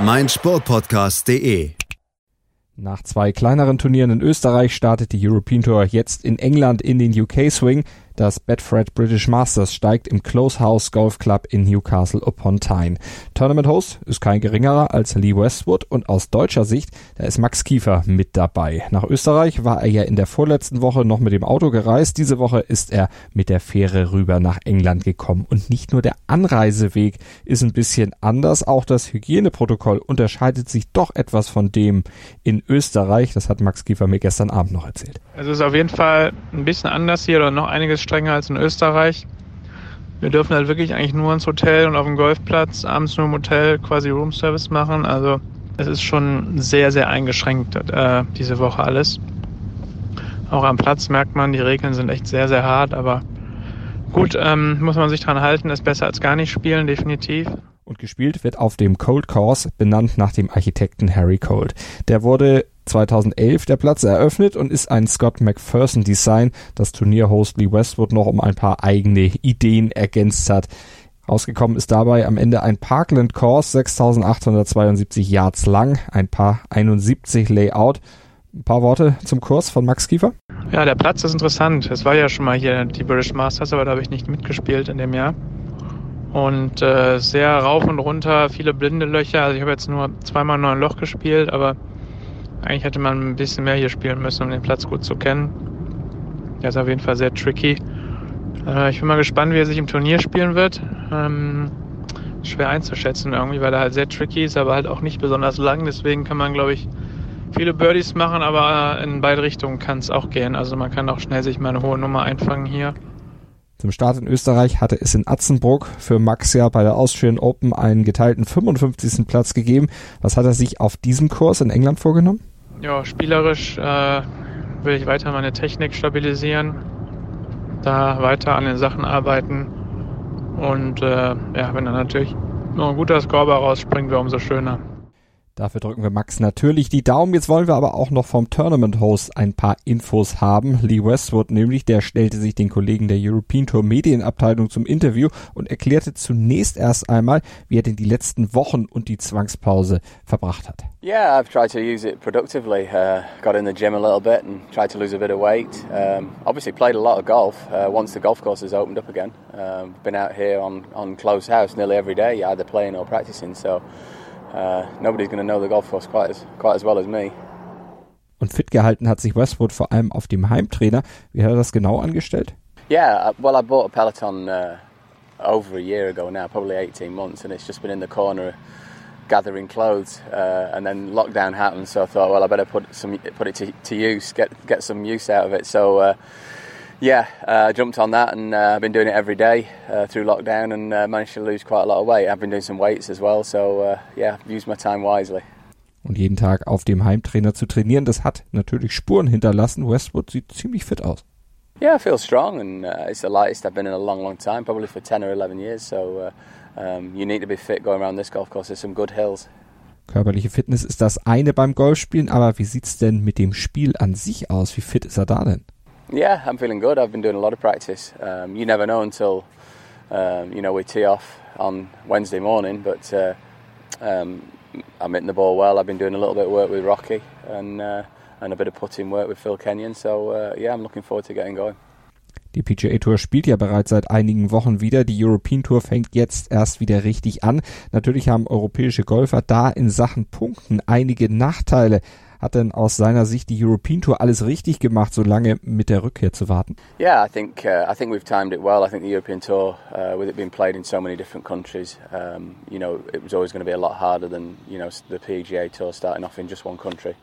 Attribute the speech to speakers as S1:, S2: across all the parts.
S1: meinsportpodcast.de
S2: nach zwei kleineren Turnieren in Österreich startet die European Tour jetzt in England in den UK Swing. Das Betfred British Masters steigt im Close House Golf Club in Newcastle upon Tyne. Tournament Host ist kein geringerer als Lee Westwood und aus deutscher Sicht, da ist Max Kiefer mit dabei. Nach Österreich war er ja in der vorletzten Woche noch mit dem Auto gereist. Diese Woche ist er mit der Fähre rüber nach England gekommen. Und nicht nur der Anreiseweg ist ein bisschen anders, auch das Hygieneprotokoll unterscheidet sich doch etwas von dem in Österreich. Das hat Max Kiefer mir gestern Abend noch erzählt.
S3: Also es ist auf jeden Fall ein bisschen anders hier oder noch einiges strenger als in Österreich. Wir dürfen halt wirklich eigentlich nur ins Hotel und auf dem Golfplatz abends nur im Hotel quasi Roomservice machen. Also es ist schon sehr, sehr eingeschränkt äh, diese Woche alles. Auch am Platz merkt man, die Regeln sind echt sehr, sehr hart, aber gut, ähm, muss man sich dran halten, ist besser als gar nicht spielen, definitiv.
S2: Und gespielt wird auf dem Cold Course, benannt nach dem Architekten Harry Cold. Der wurde 2011 der Platz eröffnet und ist ein Scott McPherson Design, das Turnierhost Lee Westwood noch um ein paar eigene Ideen ergänzt hat. Rausgekommen ist dabei am Ende ein Parkland Course, 6872 Yards lang, ein paar 71 Layout. Ein paar Worte zum Kurs von Max Kiefer?
S3: Ja, der Platz ist interessant. Es war ja schon mal hier die British Masters, aber da habe ich nicht mitgespielt in dem Jahr. Und äh, sehr rauf und runter, viele blinde Löcher. Also ich habe jetzt nur zweimal neun Loch gespielt, aber eigentlich hätte man ein bisschen mehr hier spielen müssen, um den Platz gut zu kennen. Der ist auf jeden Fall sehr tricky. Äh, ich bin mal gespannt, wie er sich im Turnier spielen wird. Ähm, schwer einzuschätzen irgendwie, weil er halt sehr tricky ist, aber halt auch nicht besonders lang. Deswegen kann man, glaube ich, viele Birdies machen, aber in beide Richtungen kann es auch gehen. Also man kann auch schnell sich mal eine hohe Nummer einfangen hier.
S2: Zum Start in Österreich hatte es in Atzenbruck für Max ja bei der Austrian Open einen geteilten 55. Platz gegeben. Was hat er sich auf diesem Kurs in England vorgenommen?
S3: Ja, spielerisch äh, will ich weiter meine Technik stabilisieren, da weiter an den Sachen arbeiten und äh, ja, wenn dann natürlich noch ein guter Score rausspringt, wäre umso schöner.
S2: Dafür drücken wir Max natürlich die Daumen. Jetzt wollen wir aber auch noch vom Tournament Host ein paar Infos haben. Lee Westwood nämlich, der stellte sich den Kollegen der European Tour Medienabteilung zum Interview und erklärte zunächst erst einmal, wie er denn die letzten Wochen und die Zwangspause verbracht hat.
S4: Yeah, I've tried to use it productively. Uh, got in the gym a little bit and tried to lose a bit of weight. Um, obviously played a lot of golf uh, once the golf course has opened up again. Um, been out here on, on closed house nearly every day, either playing or practicing. So uh, nobody's going to know the golf course quite as, quite as well as me.
S2: Und fit gehalten hat sich Westwood vor allem auf dem Heimtrainer. Wie hat er das genau angestellt?
S4: Yeah, uh, well, I bought a Peloton uh, over a year ago now, probably 18 months, and it's just been in the corner gathering clothes. Uh, and then lockdown happened, so I thought, well, I better put some put it to, to use, get get some use out of it. So. Uh, yeah, uh, jumped on that and uh, I've been doing it every day uh, through lockdown and uh, managed to lose quite a lot of weight. I've been doing some weights as well, so uh, yeah, used my time wisely.
S2: Und jeden Tag auf dem Heimtrainer zu trainieren, das hat natürlich Spuren hinterlassen. Westwood sieht ziemlich fit aus.
S4: Yeah, I feel strong and uh, it's the lightest I've been in a long, long time, probably for 10 or 11 years. So uh, um, you need to be fit going around this golf course. There's some good hills.
S2: Körperliche Fitness ist das eine beim Golfspielen, aber wie sieht's denn mit dem Spiel an sich aus? Wie fit ist er da denn?
S4: Yeah, I'm feeling good. I've been doing a lot of practice. Um, you never know until um, you know we tee off on Wednesday morning, but uh, um, I'm hitting the ball well. I've been doing a little bit of work with Rocky and uh, and a bit of putting work with Phil Kenyon. So uh, yeah, I'm looking forward to getting going.
S2: Die PGA Tour spielt ja bereits seit einigen Wochen wieder. Die European Tour fängt jetzt erst wieder richtig an. Natürlich haben europäische Golfer da in Sachen Punkten einige Nachteile. Hat denn aus seiner Sicht die European Tour alles richtig gemacht, so lange mit der Rückkehr zu warten?
S4: Yeah, I think uh, I think we've timed it well. I think the European Tour, uh, with it being played in so many different countries, um, you know, it was always going to be a lot harder than you know the PGA Tour starting off in just one country.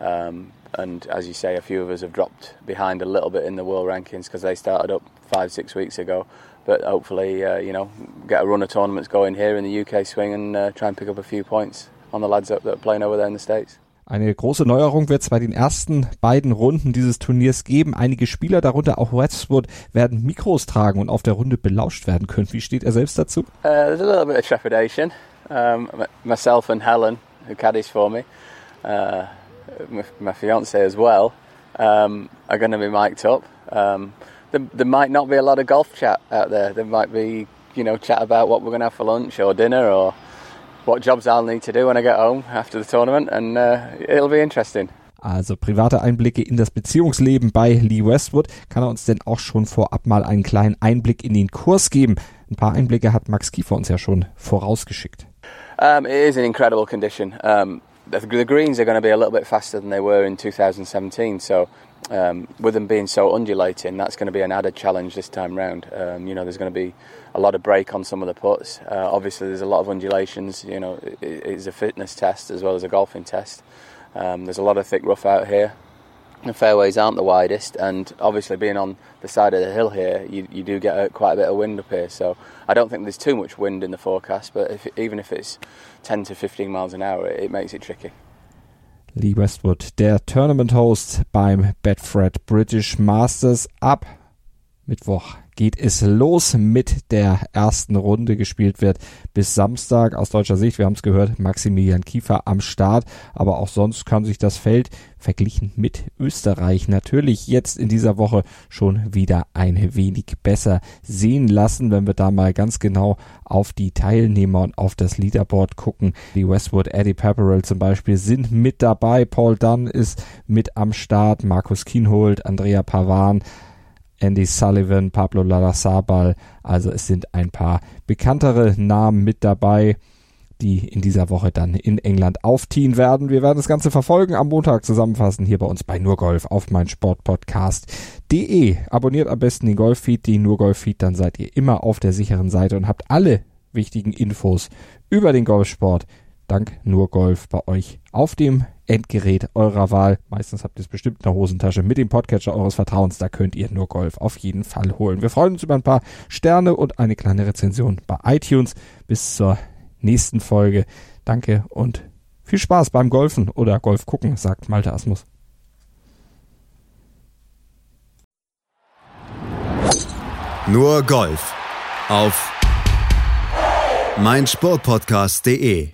S4: Um, and as you say, a few of us have dropped behind a little bit in the world rankings because they started up five, six weeks ago. But hopefully, uh, you know, get a run of tournaments going here in the UK swing and uh, try and pick up a few points on the lads that are playing over there in the States.
S2: Eine große Neuerung wird es bei den ersten beiden Runden dieses Turniers geben. Einige Spieler, darunter auch Westwood, werden Mikros tragen und auf der Runde belauscht werden können. Wie steht er selbst dazu?
S4: Uh, there's a little bit of trepidation. Um, myself and Helen, who caddies for me, uh, my, my fiance as well, um, are going to be mic'd up. Um, there, there might not be a lot of golf chat out there. There might be, you know, chat about what we're going to have for lunch or dinner or what jobs I'll need to do when I get home after the tournament, and uh, it'll be interesting.
S2: Also private Einblicke in das Beziehungsleben bei Lee Westwood. Kann er uns denn auch schon vorab mal einen kleinen Einblick in den Kurs geben? Ein paar Einblicke hat Max Kiefer uns ja schon vorausgeschickt.
S4: Um, it is an incredible condition. Um, the, the, greens are going to be a little bit faster than they were in 2017, so um, with them being so undulating, that's going to be an added challenge this time round. Um, you know, there's going to be a lot of break on some of the puts. Uh, obviously, there's a lot of undulations. You know, it, it's a fitness test as well as a golfing test. Um, there's a lot of thick rough out here. The fairways aren't the widest, and obviously being on the side of the hill here, you, you do get a, quite a bit of wind up here. So I don't think there's too much wind in the forecast, but if, even if it's 10 to 15 miles an hour, it, it makes it tricky.
S2: Lee Westwood, der Tournament Host beim Betfred British Masters ab Mittwoch geht es los mit der ersten Runde. Gespielt wird bis Samstag aus deutscher Sicht. Wir haben es gehört, Maximilian Kiefer am Start. Aber auch sonst kann sich das Feld verglichen mit Österreich natürlich jetzt in dieser Woche schon wieder ein wenig besser sehen lassen, wenn wir da mal ganz genau auf die Teilnehmer und auf das Leaderboard gucken. Die Westwood, Eddie Pepperell zum Beispiel sind mit dabei. Paul Dunn ist mit am Start. Markus Kienhold, Andrea Pavan, Andy Sullivan, Pablo Larrazabal. Also es sind ein paar bekanntere Namen mit dabei, die in dieser Woche dann in England aufziehen werden. Wir werden das Ganze verfolgen, am Montag zusammenfassen hier bei uns bei Nurgolf auf mein Sportpodcast.de. Abonniert am besten den Golffeed, den Nurgolf-Feed, dann seid ihr immer auf der sicheren Seite und habt alle wichtigen Infos über den Golfsport dank Nurgolf bei euch auf dem Endgerät eurer Wahl. Meistens habt ihr es bestimmt in der Hosentasche mit dem Podcatcher eures Vertrauens. Da könnt ihr nur Golf auf jeden Fall holen. Wir freuen uns über ein paar Sterne und eine kleine Rezension bei iTunes. Bis zur nächsten Folge. Danke und viel Spaß beim Golfen oder Golf gucken, sagt Malte Asmus.
S1: Nur Golf auf meinsportpodcast.de